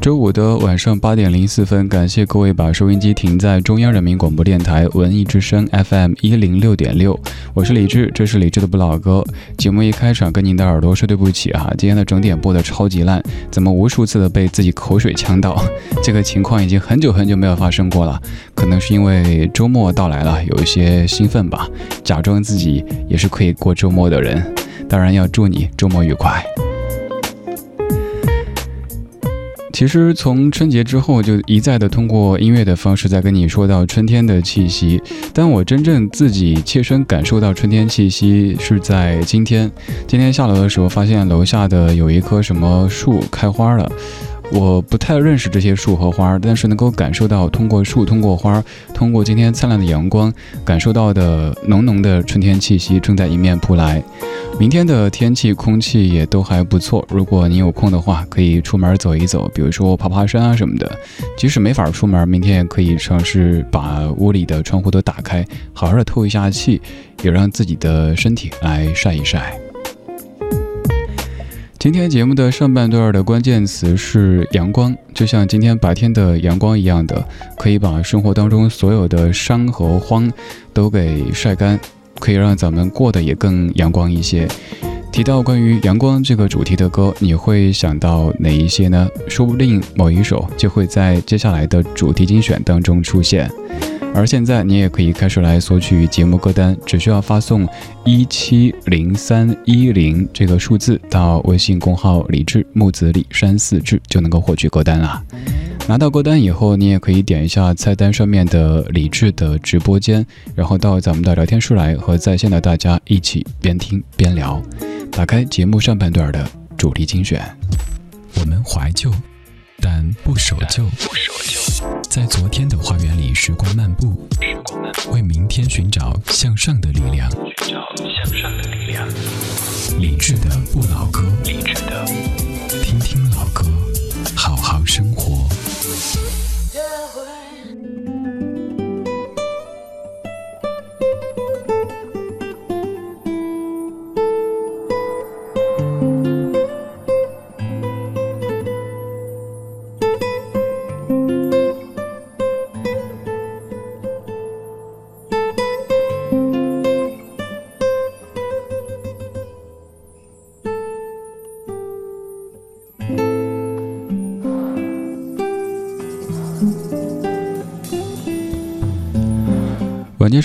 周五的晚上八点零四分，感谢各位把收音机停在中央人民广播电台文艺之声 FM 一零六点六，我是李志，这是李志的不老歌。节目一开场跟您的耳朵说对不起啊，今天的整点播的超级烂，怎么无数次的被自己口水呛到？这个情况已经很久很久没有发生过了，可能是因为周末到来了，有一些兴奋吧，假装自己也是可以过周末的人。当然要祝你周末愉快。其实从春节之后，就一再的通过音乐的方式在跟你说到春天的气息。但我真正自己切身感受到春天气息是在今天。今天下楼的时候，发现楼下的有一棵什么树开花了。我不太认识这些树和花，但是能够感受到通过树、通过花、通过今天灿烂的阳光，感受到的浓浓的春天气息正在迎面扑来。明天的天气、空气也都还不错。如果你有空的话，可以出门走一走，比如说爬爬山啊什么的。即使没法出门，明天也可以尝试把屋里的窗户都打开，好好的透一下气，也让自己的身体来晒一晒。今天节目的上半段的关键词是阳光，就像今天白天的阳光一样的，可以把生活当中所有的伤和慌都给晒干，可以让咱们过得也更阳光一些。提到关于阳光这个主题的歌，你会想到哪一些呢？说不定某一首就会在接下来的主题精选当中出现。而现在，你也可以开始来索取节目歌单，只需要发送一七零三一零这个数字到微信公号“李志木子李山四志”，就能够获取歌单啦。拿到歌单以后，你也可以点一下菜单上面的李志的直播间，然后到咱们的聊天室来和在线的大家一起边听边聊。打开节目上半段的主题精选，我们怀旧。但不守旧，在昨天的花园里时光漫步，为明天寻找向上的力量。寻找向上的力量。理智的不老歌，听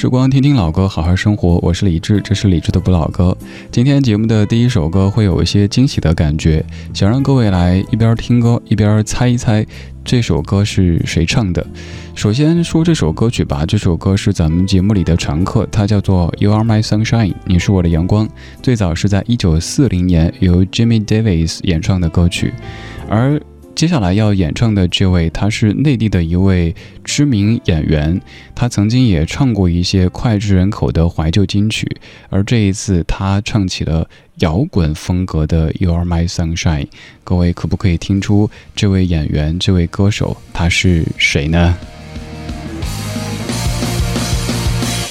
时光，听听老歌，好好生活。我是李志，这是李志的不老歌。今天节目的第一首歌会有一些惊喜的感觉，想让各位来一边听歌一边猜一猜这首歌是谁唱的。首先说这首歌曲吧，这首歌是咱们节目里的常客，它叫做《You Are My Sunshine》，你是我的阳光。最早是在一九四零年由 Jimmy Davis 演唱的歌曲，而。接下来要演唱的这位，他是内地的一位知名演员，他曾经也唱过一些脍炙人口的怀旧金曲，而这一次他唱起了摇滚风格的《You Are My Sunshine》。各位可不可以听出这位演员、这位歌手他是谁呢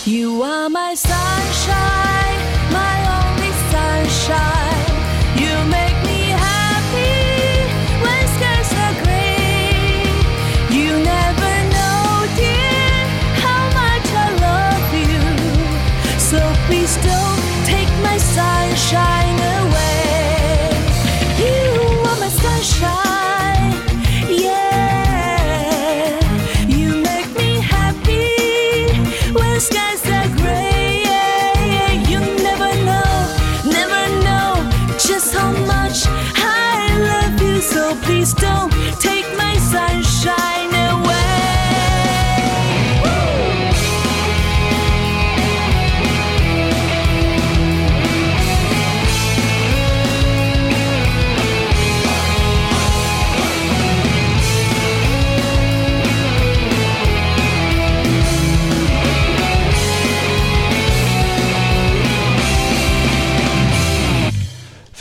？You are my sunshine,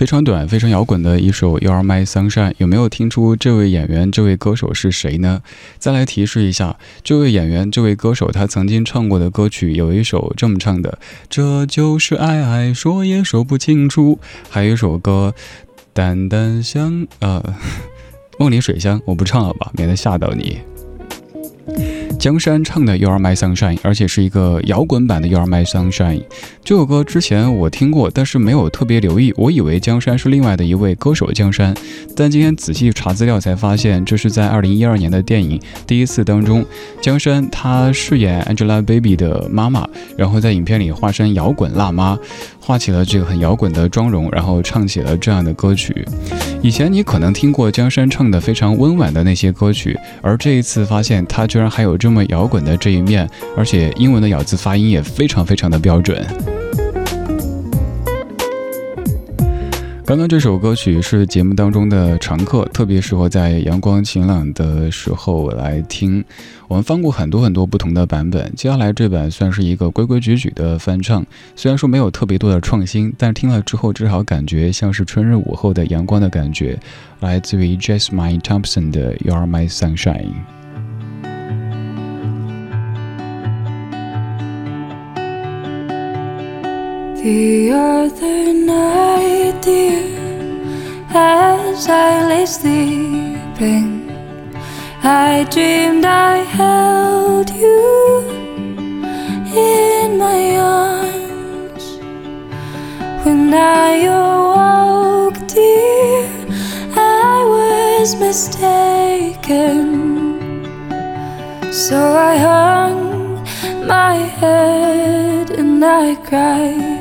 非常短、非常摇滚的一首《You Are My Sunshine》，有没有听出这位演员、这位歌手是谁呢？再来提示一下，这位演员、这位歌手他曾经唱过的歌曲有一首这么唱的：“这就是爱，爱说也说不清楚。”还有一首歌，淡淡香，呃，梦里水乡，我不唱了吧，免得吓到你。江山唱的《You Are My Sunshine》，而且是一个摇滚版的《You Are My Sunshine》。这首歌之前我听过，但是没有特别留意，我以为江山是另外的一位歌手江山。但今天仔细查资料才发现，这是在二零一二年的电影《第一次》当中，江山他饰演 Angelababy 的妈妈，然后在影片里化身摇滚辣妈，画起了这个很摇滚的妆容，然后唱起了这样的歌曲。以前你可能听过江山唱的非常温婉的那些歌曲，而这一次发现他居然还有这么摇滚的这一面，而且英文的咬字发音也非常非常的标准。刚刚这首歌曲是节目当中的常客，特别适合在阳光晴朗的时候来听。我们翻过很多很多不同的版本，接下来这版算是一个规规矩矩的翻唱。虽然说没有特别多的创新，但听了之后至少感觉像是春日午后的阳光的感觉，来自于 Jasmine Thompson 的 You Are My Sunshine。The other night, dear, as I lay sleeping, I dreamed I held you in my arms. When I awoke, dear, I was mistaken. So I hung my head and I cried.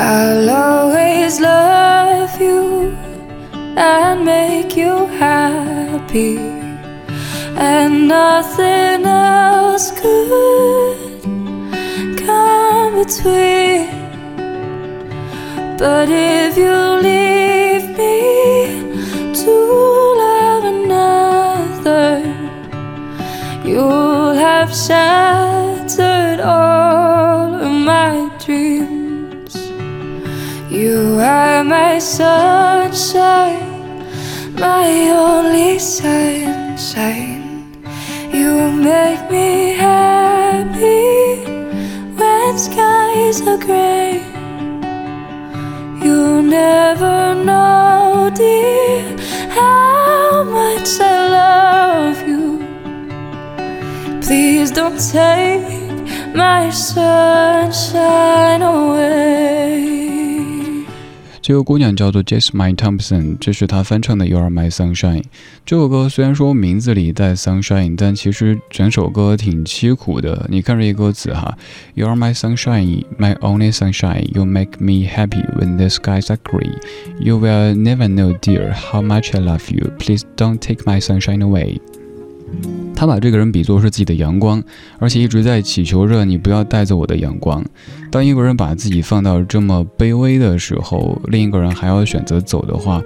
I'll always love you and make you happy, and nothing else could come between. But if you leave me to love another, you'll have shattered all You are my sunshine, my only sunshine. You make me happy when skies are gray. You'll never know, dear, how much I love you. Please don't take my sunshine away. 这个姑娘叫做 Jasmine Thompson，这是她翻唱的《You Are My Sunshine》。这首歌虽然说名字里带 sunshine，但其实整首歌挺凄苦的。你看这些歌词哈，You are my sunshine, my only sunshine. You make me happy when the skies are gray. You will never know, dear, how much I love you. Please don't take my sunshine away. 他把这个人比作是自己的阳光，而且一直在祈求着你不要带走我的阳光。当一个人把自己放到这么卑微的时候，另一个人还要选择走的话，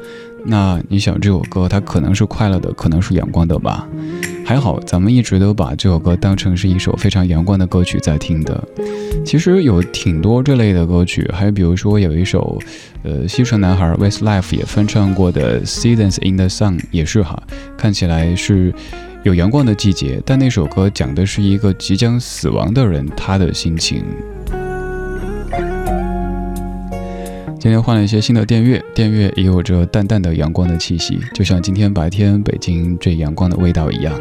那你想这首歌它可能是快乐的，可能是阳光的吧？还好咱们一直都把这首歌当成是一首非常阳光的歌曲在听的。其实有挺多这类的歌曲，还比如说有一首，呃，西城男孩 Westlife 也翻唱过的《Seasons in the Sun》，也是哈，看起来是。有阳光的季节，但那首歌讲的是一个即将死亡的人，他的心情。今天换了一些新的电乐，电乐也有着淡淡的阳光的气息，就像今天白天北京这阳光的味道一样。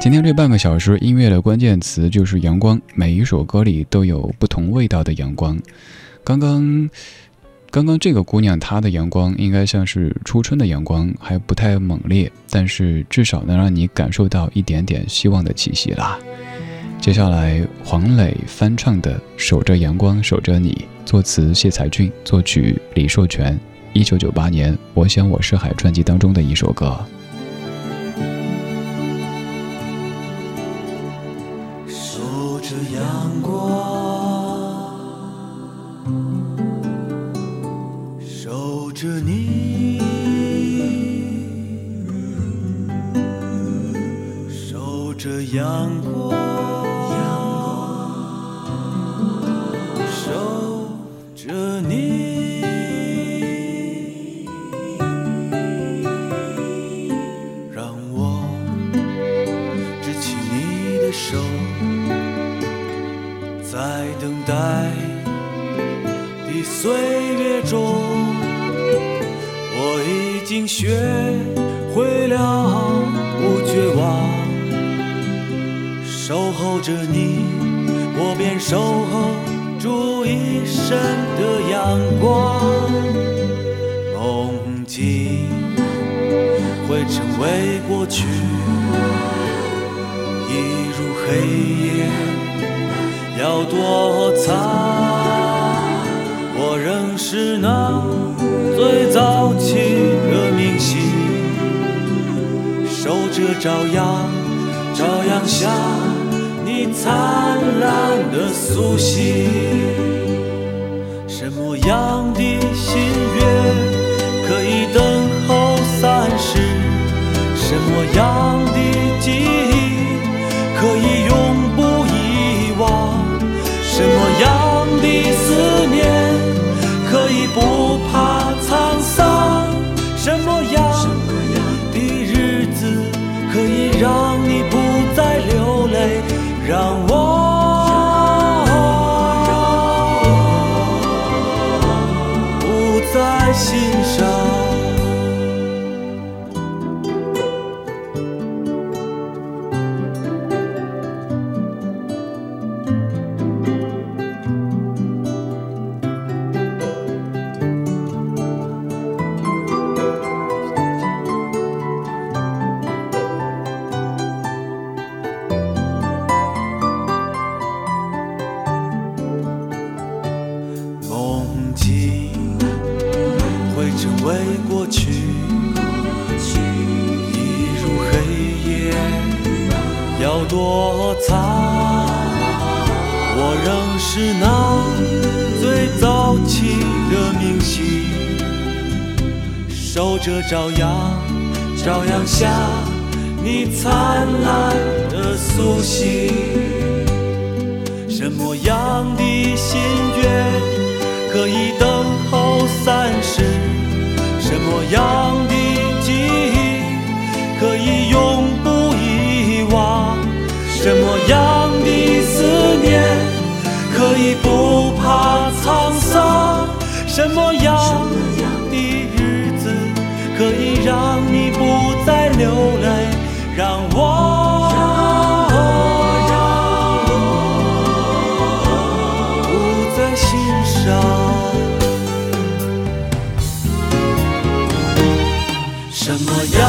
今天这半个小时音乐的关键词就是阳光，每一首歌里都有不同味道的阳光。刚刚。刚刚这个姑娘，她的阳光应该像是初春的阳光，还不太猛烈，但是至少能让你感受到一点点希望的气息啦。接下来，黄磊翻唱的《守着阳光守着你》，作词谢才俊，作曲李硕全，一九九八年《我想我是海》专辑当中的一首歌。让我什么样的日子可以让你不再流泪？让我不再心伤。什么样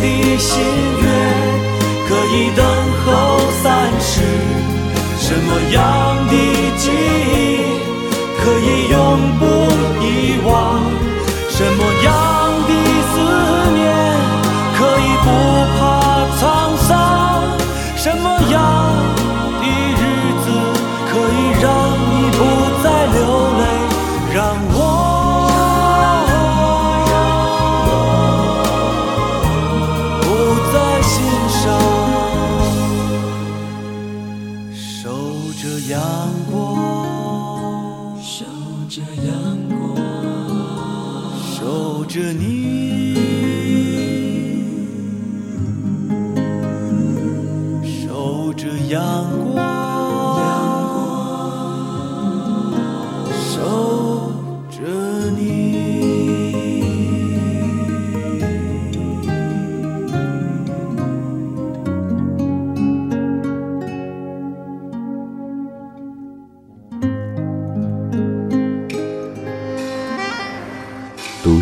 的心愿可以等候三世？什么样的记忆可以永不？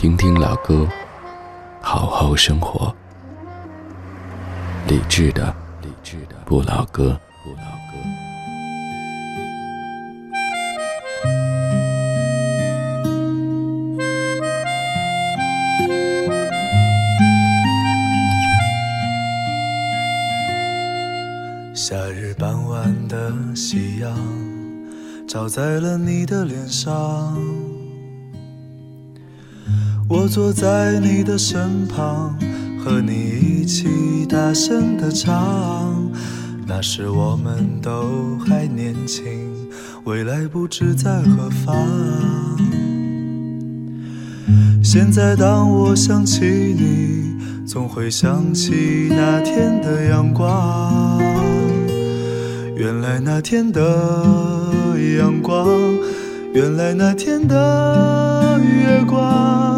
听听老歌，好好生活。理智的，理智的不老歌。不老歌夏日傍晚的夕阳，照在了你的脸上。我坐在你的身旁，和你一起大声的唱。那时我们都还年轻，未来不知在何方。现在当我想起你，总会想起那天的阳光。原来那天的阳光，原来那天的月光，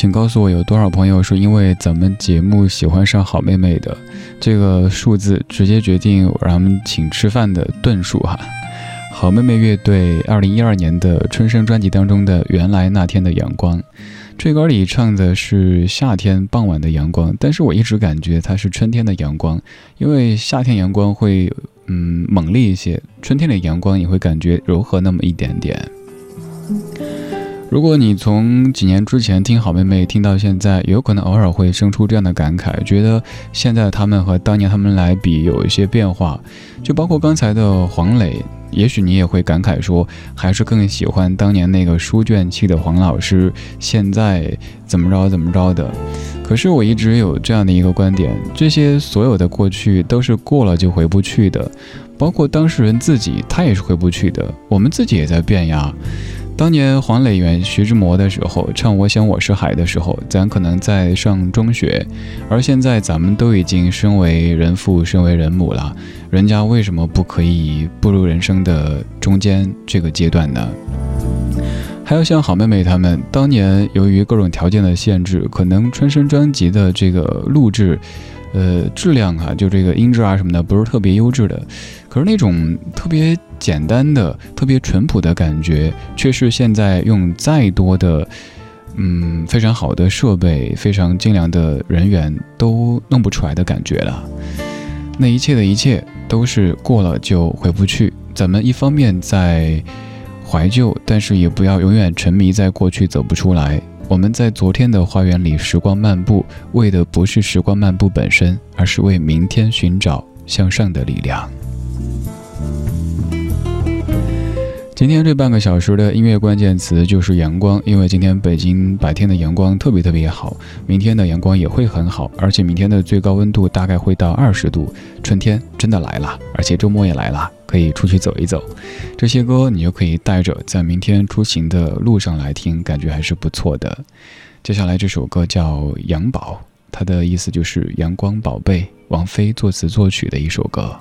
请告诉我，有多少朋友是因为咱们节目喜欢上好妹妹的？这个数字直接决定让他们请吃饭的顿数哈。好妹妹乐队二零一二年的春生专辑当中的《原来那天的阳光》。这歌里唱的是夏天傍晚的阳光，但是我一直感觉它是春天的阳光，因为夏天阳光会嗯猛烈一些，春天的阳光也会感觉柔和那么一点点。如果你从几年之前听好妹妹听到现在，有可能偶尔会生出这样的感慨，觉得现在他们和当年他们来比有一些变化，就包括刚才的黄磊。也许你也会感慨说，还是更喜欢当年那个书卷气的黄老师，现在怎么着怎么着的。可是我一直有这样的一个观点：这些所有的过去都是过了就回不去的，包括当事人自己，他也是回不去的。我们自己也在变呀。当年黄磊演徐志摩的时候，唱《我想我是海》的时候，咱可能在上中学，而现在咱们都已经身为人父、身为人母了，人家为什么不可以步入人生的中间这个阶段呢？还有像好妹妹她们，当年由于各种条件的限制，可能春生专辑的这个录制。呃，质量啊，就这个音质啊什么的，不是特别优质的，可是那种特别简单的、特别淳朴的感觉，却是现在用再多的，嗯，非常好的设备、非常精良的人员都弄不出来的感觉了。那一切的一切都是过了就回不去。咱们一方面在怀旧，但是也不要永远沉迷在过去走不出来。我们在昨天的花园里时光漫步，为的不是时光漫步本身，而是为明天寻找向上的力量。今天这半个小时的音乐关键词就是阳光，因为今天北京白天的阳光特别特别好，明天的阳光也会很好，而且明天的最高温度大概会到二十度，春天真的来了，而且周末也来了。可以出去走一走，这些歌你就可以带着在明天出行的路上来听，感觉还是不错的。接下来这首歌叫《阳宝》，它的意思就是阳光宝贝，王菲作词作曲的一首歌。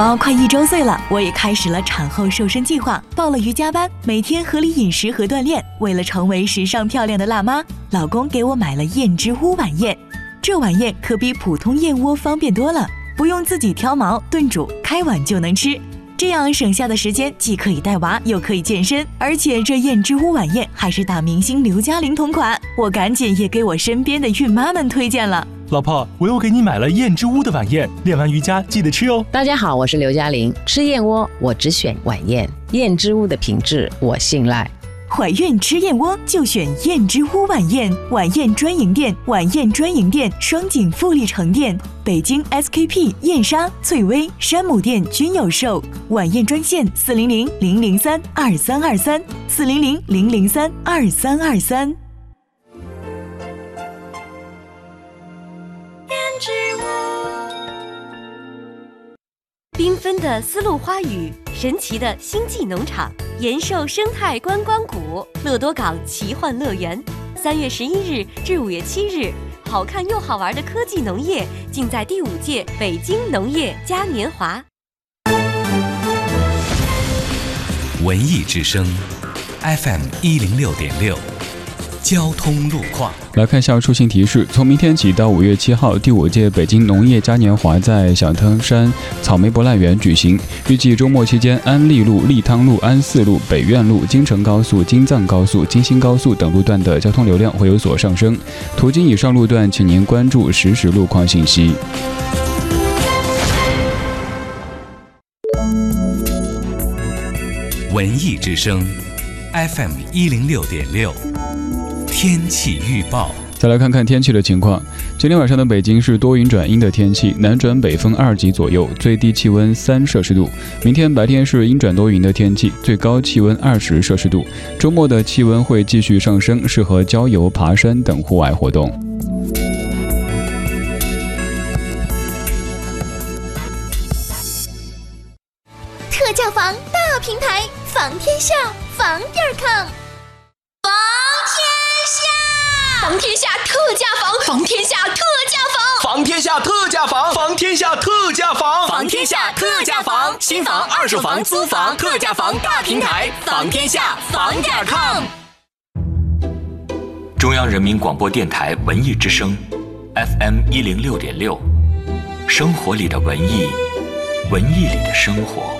宝快一周岁了，我也开始了产后瘦身计划，报了瑜伽班，每天合理饮食和锻炼。为了成为时尚漂亮的辣妈，老公给我买了燕之屋晚宴。这晚宴可比普通燕窝方便多了，不用自己挑毛炖煮，开碗就能吃。这样省下的时间既可以带娃，又可以健身，而且这燕之屋晚宴还是大明星刘嘉玲同款，我赶紧也给我身边的孕妈们推荐了。老婆，我又给你买了燕之屋的晚宴，练完瑜伽记得吃哦。大家好，我是刘嘉玲，吃燕窝我只选晚宴，燕之屋的品质我信赖。怀孕吃燕窝就选燕之屋晚宴，晚宴专营店，晚宴专营店，双井富力城店、北京 SKP、燕莎、翠微、山姆店均有售。晚宴专线：四零零零零三二三二三，四零零零零三二三二三。缤纷的丝路花语，神奇的星际农场，延寿生态观光谷，乐多港奇幻乐园。三月十一日至五月七日，好看又好玩的科技农业尽在第五届北京农业嘉年华。文艺之声，FM 一零六点六。交通路况，来看一下出行提示。从明天起到五月七号，第五届北京农业嘉年华在小汤山草莓博览园举行。预计周末期间，安利路、利汤路、安四路、北苑路、京承高速、京藏高速、京新高速等路段的交通流量会有所上升。途经以上路段，请您关注实时路况信息。文艺之声，FM 一零六点六。天气预报，再来看看天气的情况。今天晚上的北京是多云转阴的天气，南转北风二级左右，最低气温三摄氏度。明天白天是阴转多云的天气，最高气温二十摄氏度。周末的气温会继续上升，适合郊游、爬山等户外活动。住房、租房，特价房大平台，房天下房点 com。中央人民广播电台文艺之声，FM 一零六点六，生活里的文艺，文艺里的生活。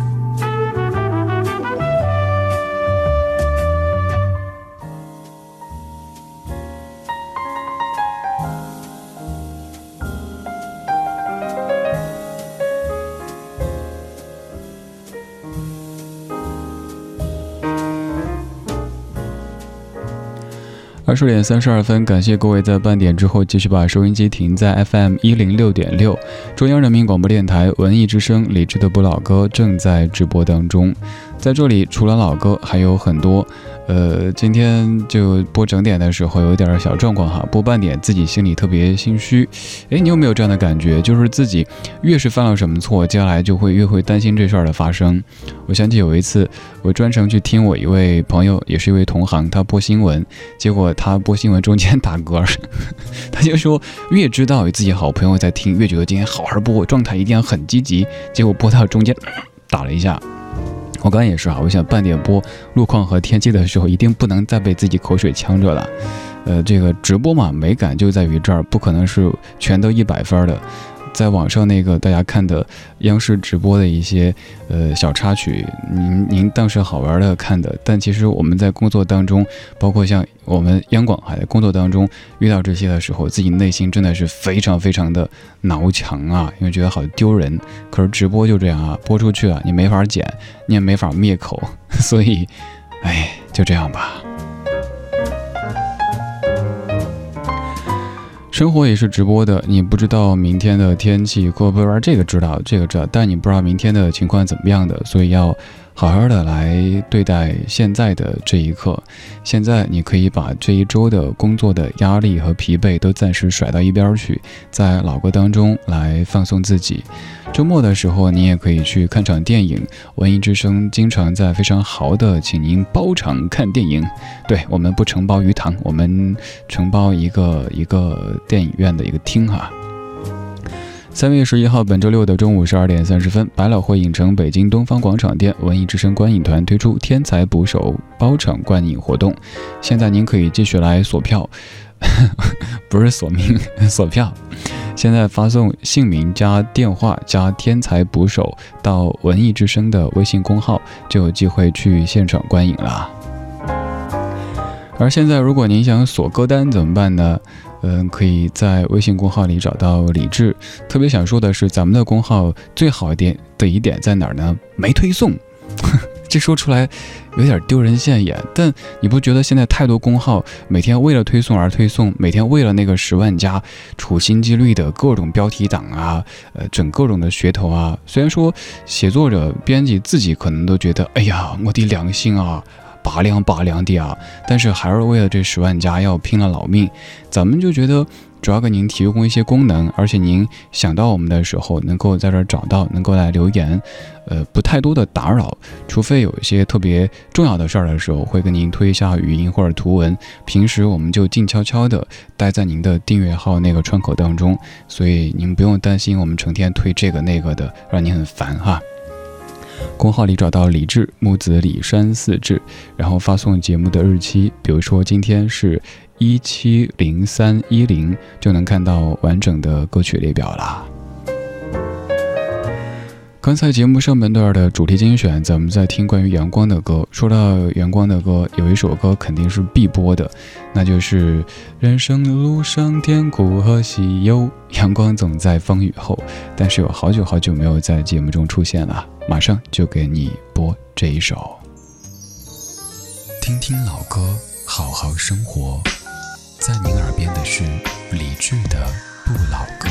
二十点三十二分，感谢各位在半点之后继续把收音机停在 FM 一零六点六，中央人民广播电台文艺之声，理智的不老歌正在直播当中。在这里，除了老歌，还有很多。呃，今天就播整点的时候有点小状况哈，播半点自己心里特别心虚。哎，你有没有这样的感觉？就是自己越是犯了什么错，接下来就会越会担心这事儿的发生。我想起有一次，我专程去听我一位朋友，也是一位同行，他播新闻，结果他播新闻中间打嗝，他就说越知道有自己好朋友在听，越觉得今天好好播，状态一定要很积极。结果播到中间打了一下。我刚也是啊，我想半点播路况和天气的时候，一定不能再被自己口水呛着了。呃，这个直播嘛，美感就在于这儿，不可能是全都一百分的。在网上那个大家看的央视直播的一些呃小插曲，您您当时好玩的看的，但其实我们在工作当中，包括像我们央广还在工作当中遇到这些的时候，自己内心真的是非常非常的挠墙啊，因为觉得好丢人。可是直播就这样啊，播出去啊，你没法剪，你也没法灭口，所以，哎，就这样吧。生活也是直播的，你不知道明天的天气，会不会玩这个知道，这个知道，但你不知道明天的情况怎么样的，所以要。好好的来对待现在的这一刻。现在你可以把这一周的工作的压力和疲惫都暂时甩到一边去，在老歌当中来放松自己。周末的时候，你也可以去看场电影。文艺之声经常在非常豪的请您包场看电影。对我们不承包鱼塘，我们承包一个一个电影院的一个厅哈。三月十一号，本周六的中午十二点三十分，百老汇影城北京东方广场店文艺之声观影团推出“天才捕手”包场观影活动。现在您可以继续来锁票，不是锁名，锁票。现在发送姓名加电话加“天才捕手”到文艺之声的微信公号，就有机会去现场观影了。而现在，如果您想锁歌单怎么办呢？嗯，可以在微信公号里找到李志。特别想说的是，咱们的公号最好一点的一点在哪儿呢？没推送。这说出来有点丢人现眼，但你不觉得现在太多公号每天为了推送而推送，每天为了那个十万加处心积虑的各种标题党啊，呃，整各种的噱头啊。虽然说写作者、编辑自己可能都觉得，哎呀，我的良心啊！拔凉拔凉的啊！但是还是为了这十万加要拼了老命。咱们就觉得主要给您提供一些功能，而且您想到我们的时候能够在这儿找到，能够来留言，呃，不太多的打扰，除非有一些特别重要的事儿的时候，会跟您推一下语音或者图文。平时我们就静悄悄的待在您的订阅号那个窗口当中，所以您不用担心我们成天推这个那个的，让您很烦哈。公号里找到李志木子李山四志，然后发送节目的日期，比如说今天是一七零三一零，就能看到完整的歌曲列表了。刚才节目上半段的主题精选，咱们在听关于阳光的歌。说到阳光的歌，有一首歌肯定是必播的，那就是《人生路上甜苦和喜忧》，阳光总在风雨后。但是有好久好久没有在节目中出现了，马上就给你播这一首。听听老歌，好好生活，在您耳边的是理智的不老歌。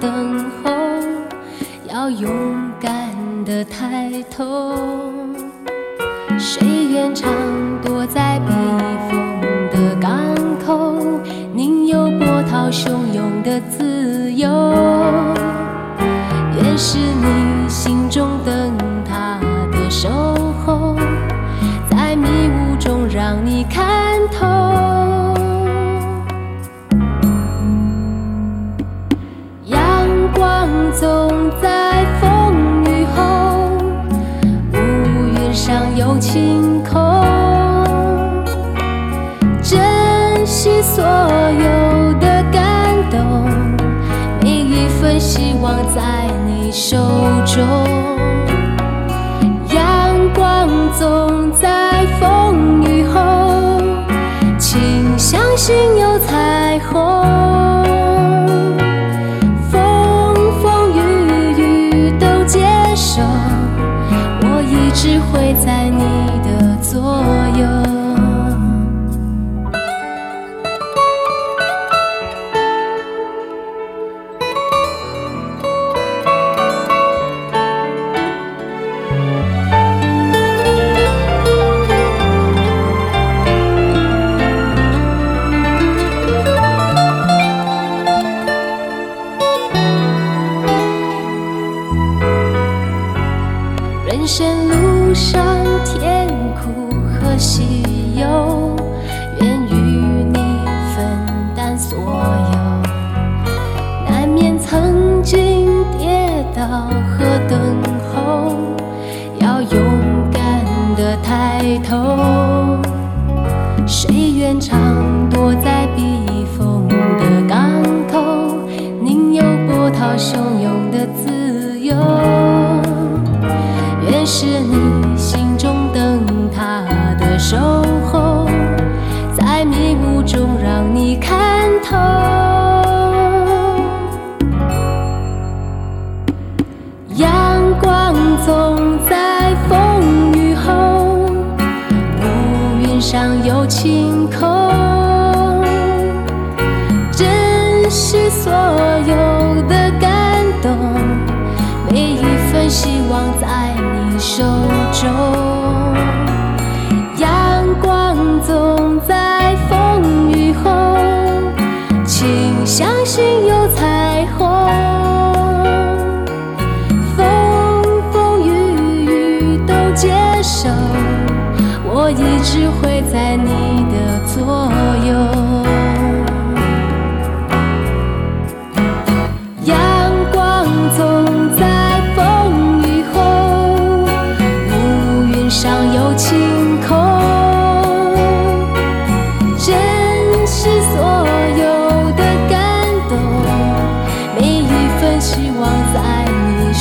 等候要勇敢的抬头。谁愿常躲在避风的港口宁有波涛汹涌的自由？愿是你心中灯塔的守候在迷雾中让你看星空珍惜所有的感动。每一份希望在你手中阳光总在风雨后请相信有彩虹。风风雨雨都接受我一直会在你有愿与你分担所有。难免曾经跌倒和等候要勇敢的抬头。谁愿常躲在避风的港口？宁有波涛汹涌的自由。愿是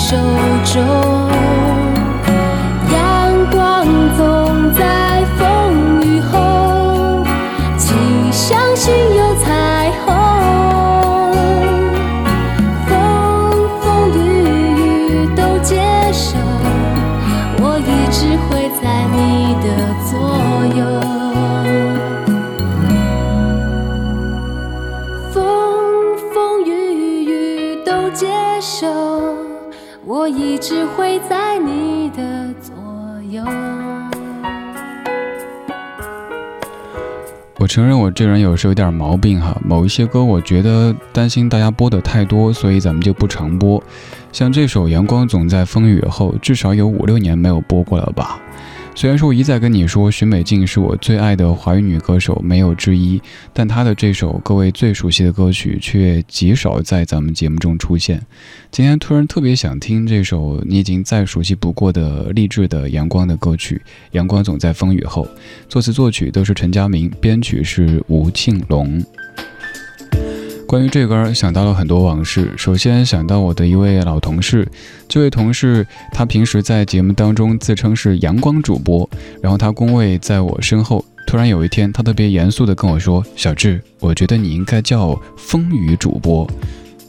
手中。承认我这人有时候有点毛病哈，某一些歌我觉得担心大家播的太多，所以咱们就不常播。像这首《阳光总在风雨后》，至少有五六年没有播过了吧。虽然说我一再跟你说许美静是我最爱的华语女歌手，没有之一，但她的这首各位最熟悉的歌曲却极少在咱们节目中出现。今天突然特别想听这首你已经再熟悉不过的励志的阳光的歌曲《阳光总在风雨后》，作词作曲都是陈佳明，编曲是吴庆隆。关于这歌，想到了很多往事。首先想到我的一位老同事，这位同事他平时在节目当中自称是阳光主播，然后他工位在我身后。突然有一天，他特别严肃地跟我说：“小智，我觉得你应该叫风雨主播。”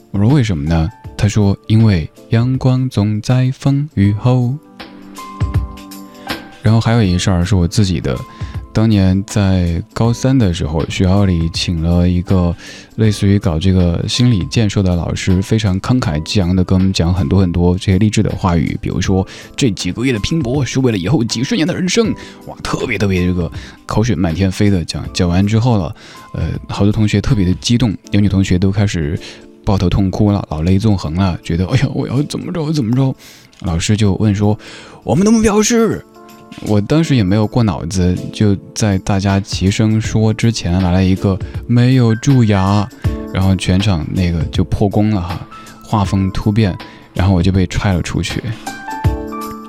我说：“为什么呢？”他说：“因为阳光总在风雨后。”然后还有一事儿是我自己的。当年在高三的时候，学校里请了一个类似于搞这个心理建设的老师，非常慷慨激昂的跟我们讲很多很多这些励志的话语，比如说这几个月的拼搏是为了以后几十年的人生，哇，特别特别这个口水漫天飞的讲。讲完之后了，呃，好多同学特别的激动，有女同学都开始抱头痛哭了，老泪纵横了，觉得哎呀，我要怎么着怎么着。老师就问说，我们的目标是。我当时也没有过脑子，就在大家齐声说之前来了一个没有蛀牙，然后全场那个就破功了哈，画风突变，然后我就被踹了出去。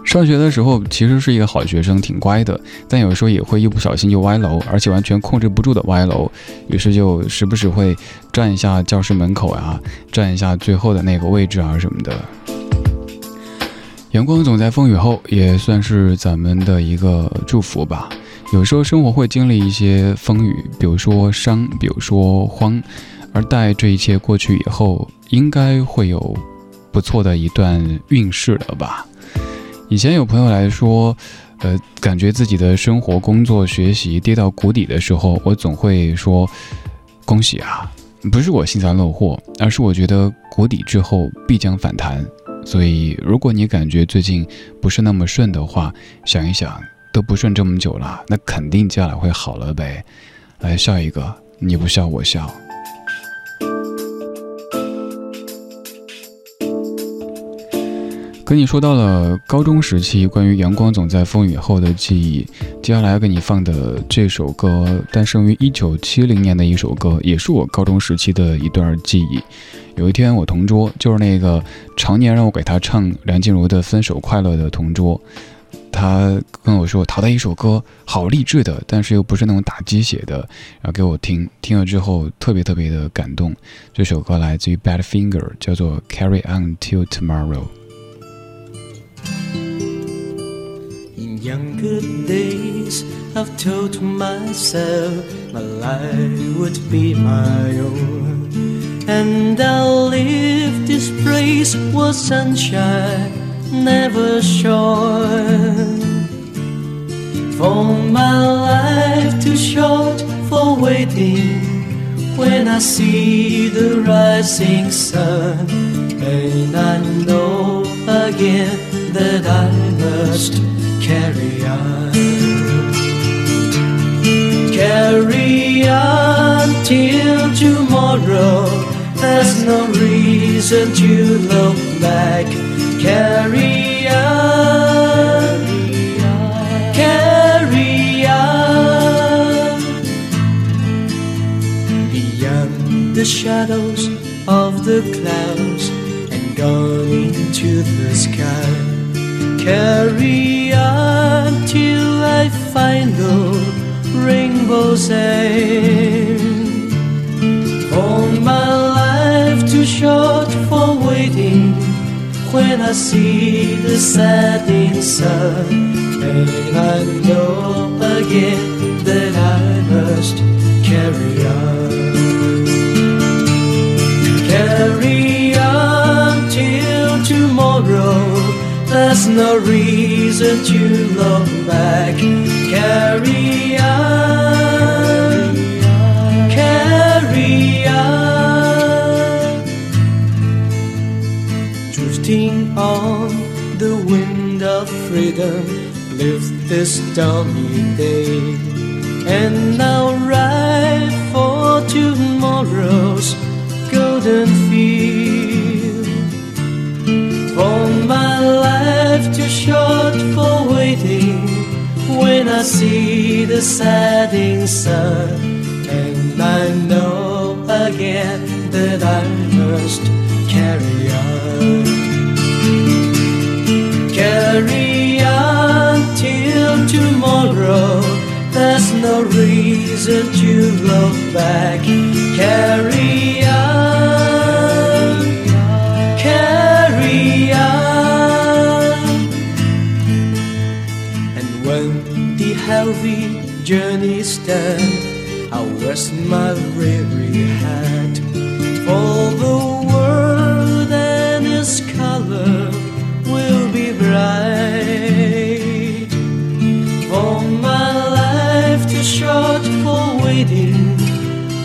上学的时候其实是一个好学生，挺乖的，但有时候也会一不小心就歪楼，而且完全控制不住的歪楼，于是就时不时会站一下教室门口啊，站一下最后的那个位置啊什么的。阳光总在风雨后，也算是咱们的一个祝福吧。有时候生活会经历一些风雨，比如说伤，比如说慌，而待这一切过去以后，应该会有不错的一段运势了吧。以前有朋友来说，呃，感觉自己的生活、工作、学习跌到谷底的时候，我总会说恭喜啊！不是我幸灾乐祸，而是我觉得谷底之后必将反弹。所以，如果你感觉最近不是那么顺的话，想一想，都不顺这么久了，那肯定接下来会好了呗。来笑一个，你不笑我笑。跟你说到了高中时期关于阳光总在风雨后的记忆，接下来要给你放的这首歌，诞生于一九七零年的一首歌，也是我高中时期的一段记忆。有一天，我同桌就是那个常年让我给他唱梁静茹的《分手快乐》的同桌，他跟我说，淘到一首歌，好励志的，但是又不是那种打鸡血的，然后给我听，听了之后特别特别的感动。这首歌来自于 Badfinger，叫做《Carry On Till Tomorrow》。In younger days, days I've told myself my life would be my own And I'll live this place where sunshine never shone For my life too short for waiting When I see the rising sun. And I know again that I must carry on. Carry on till tomorrow There's no reason to look back. Carry on. Carry on. Beyond the shadows of the clouds And gone into the sky. Carry on till I find the rainbow's end For my short for waiting When I see the setting sun. And I know again that I must carry on? Carry on till tomorrow. There's no reason to look back. Carry on, freedom, live this stormy day. And now ride for tomorrow's golden field. For my life too short for waiting when I see the setting sun, and I know again that I must tomorrow. There's no reason to look back. Carry on. Carry on. And when the heavy journey's done, I'll rest my weary head. For my life too short for waiting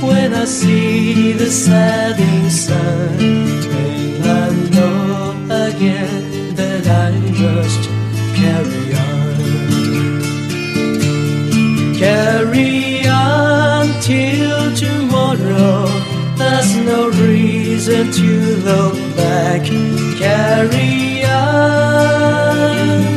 when I see the setting sun. And I know again that I must carry on. Carry on till tomorrow. There's no reason to look back. Carry on.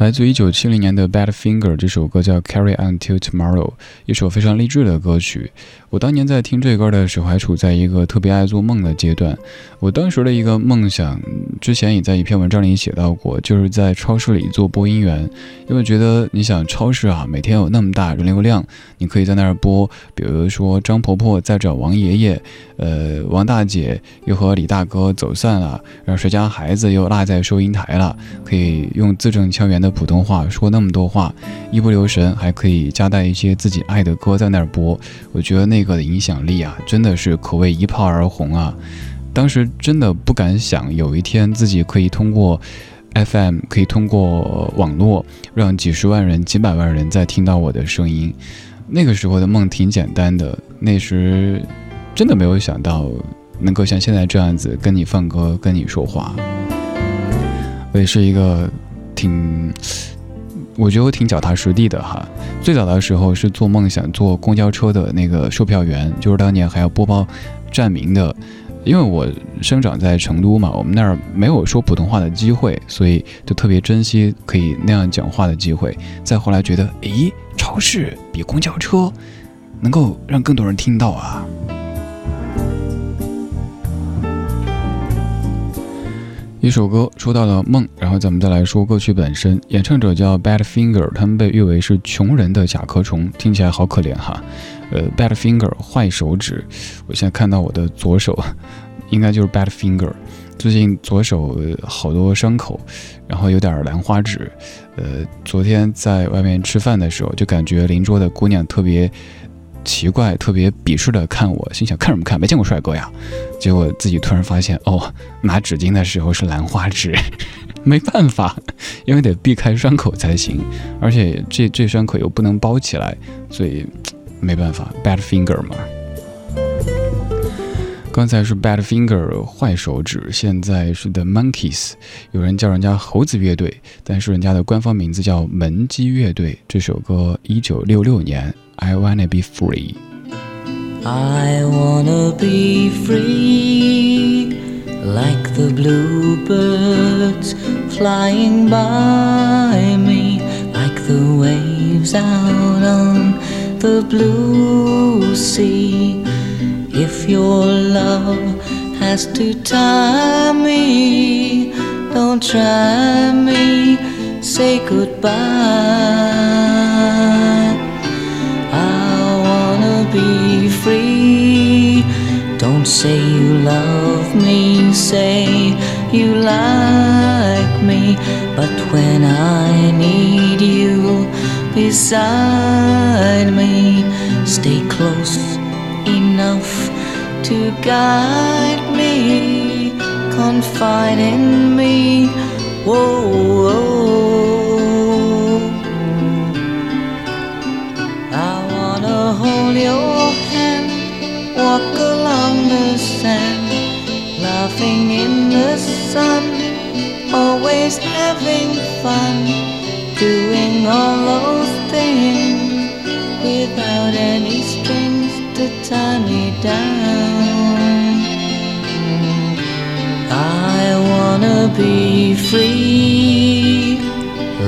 来自于一九七零年的 Badfinger 这首歌叫《Carry On Till Tomorrow》，一首非常励志的歌曲。我当年在听这歌的时候，还处在一个特别爱做梦的阶段。我当时的一个梦想，之前也在一篇文章里写到过，就是在超市里做播音员。因为觉得你想超市啊，每天有那么大人流量，你可以在那儿播，比如说张婆婆在找王爷爷，呃，王大姐又和李大哥走散了，然后谁家孩子又落在收银台了，可以用字正腔圆的普通话说那么多话，一不留神还可以夹带一些自己爱的歌在那儿播。我觉得那个的影响力啊，真的是可谓一炮而红啊！当时真的不敢想有一天自己可以通过 FM，可以通过网络，让几十万人、几百万人在听到我的声音。那个时候的梦挺简单的，那时真的没有想到能够像现在这样子跟你放歌、跟你说话。我也是一个挺。我觉得我挺脚踏实地的哈。最早的时候是做梦想做公交车的那个售票员，就是当年还要播报站名的。因为我生长在成都嘛，我们那儿没有说普通话的机会，所以就特别珍惜可以那样讲话的机会。再后来觉得，诶，超市比公交车能够让更多人听到啊。一首歌说到了梦，然后咱们再来说歌曲本身。演唱者叫 Bad Finger，他们被誉为是穷人的甲壳虫，听起来好可怜哈。呃，Bad Finger 坏手指，我现在看到我的左手，应该就是 Bad Finger。最近左手好多伤口，然后有点兰花指。呃，昨天在外面吃饭的时候，就感觉邻桌的姑娘特别。奇怪，特别鄙视的看我，心想看什么看？没见过帅哥呀！结果自己突然发现，哦，拿纸巾的时候是兰花指，没办法，因为得避开伤口才行，而且这这伤口又不能包起来，所以没办法，bad finger 嘛。刚才是 Bad Finger 坏手指，现在是 The Monkeys，有人叫人家猴子乐队，但是人家的官方名字叫门机乐队。这首歌一九六六年，I wanna be free。I wanna be free like the bluebirds flying by me, like the waves out on the blue sea. If your love has to tie me, don't try me, say goodbye. I wanna be free. Don't say you love me, say you like me. But when I need you beside me, stay close enough to guide me, confide in me. Whoa, whoa. I wanna hold your hand, walk along the sand, laughing in the sun, always having fun, doing all those things without any strings to tie me down. I wanna be free,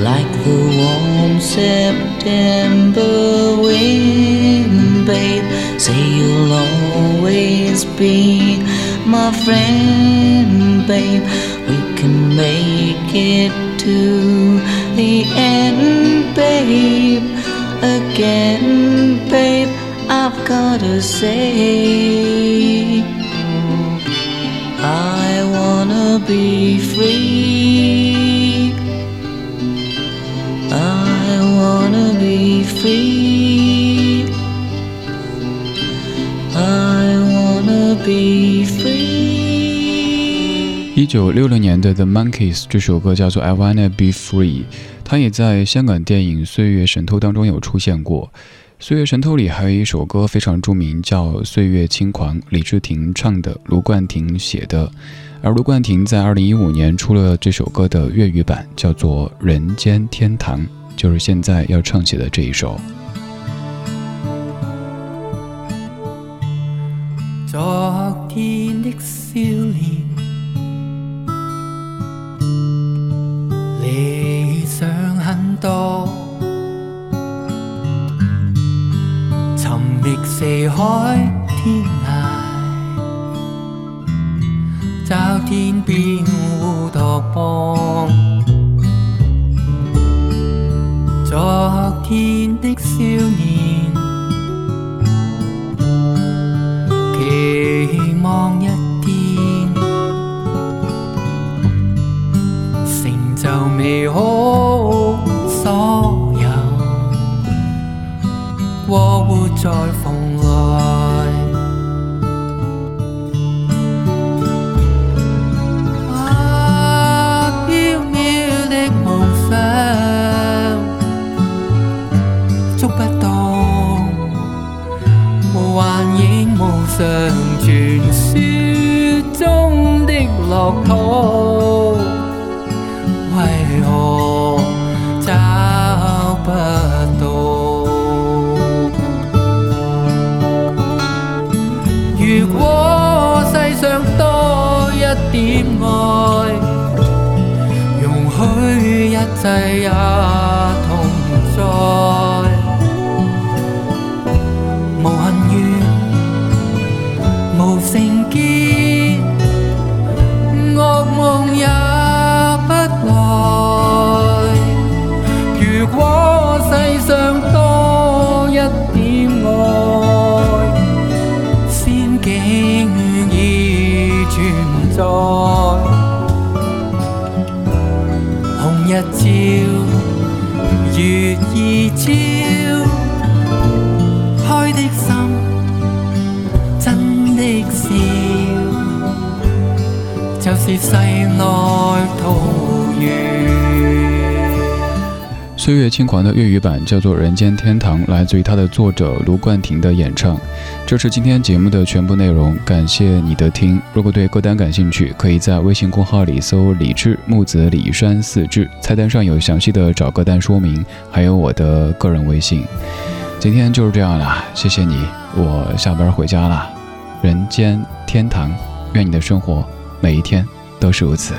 like the warm September wind, babe. Say you'll always be my friend, babe. We can make it to the end, babe. Again, babe, I've gotta say, be free. I wanna be free. I wanna be free. 一九六六年的 The Monkeys 这首歌叫做 I Wanna Be Free，它也在香港电影《岁月神偷》当中有出现过。《岁月神偷》里还有一首歌非常著名，叫《岁月轻狂》，李治廷唱的，卢冠廷写的。而卢冠廷在二零一五年出了这首歌的粤语版，叫做《人间天堂》，就是现在要唱起的这一首。昨天的少年，理想很多，寻觅四海天涯，找天边乌托邦。昨天的少年。期望一天成就美好所有，过活再逢来。影无常，传说中的乐土，为何找不到？如果世上多一点爱，容许一切也岁月轻狂的粤语版叫做《人间天堂》，来自于它的作者卢冠廷的演唱。这是今天节目的全部内容，感谢你的听。如果对歌单感兴趣，可以在微信公号里搜“李志木子李山四志”，菜单上有详细的找歌单说明，还有我的个人微信。今天就是这样啦，谢谢你，我下班回家啦。人间天堂，愿你的生活每一天都是如此。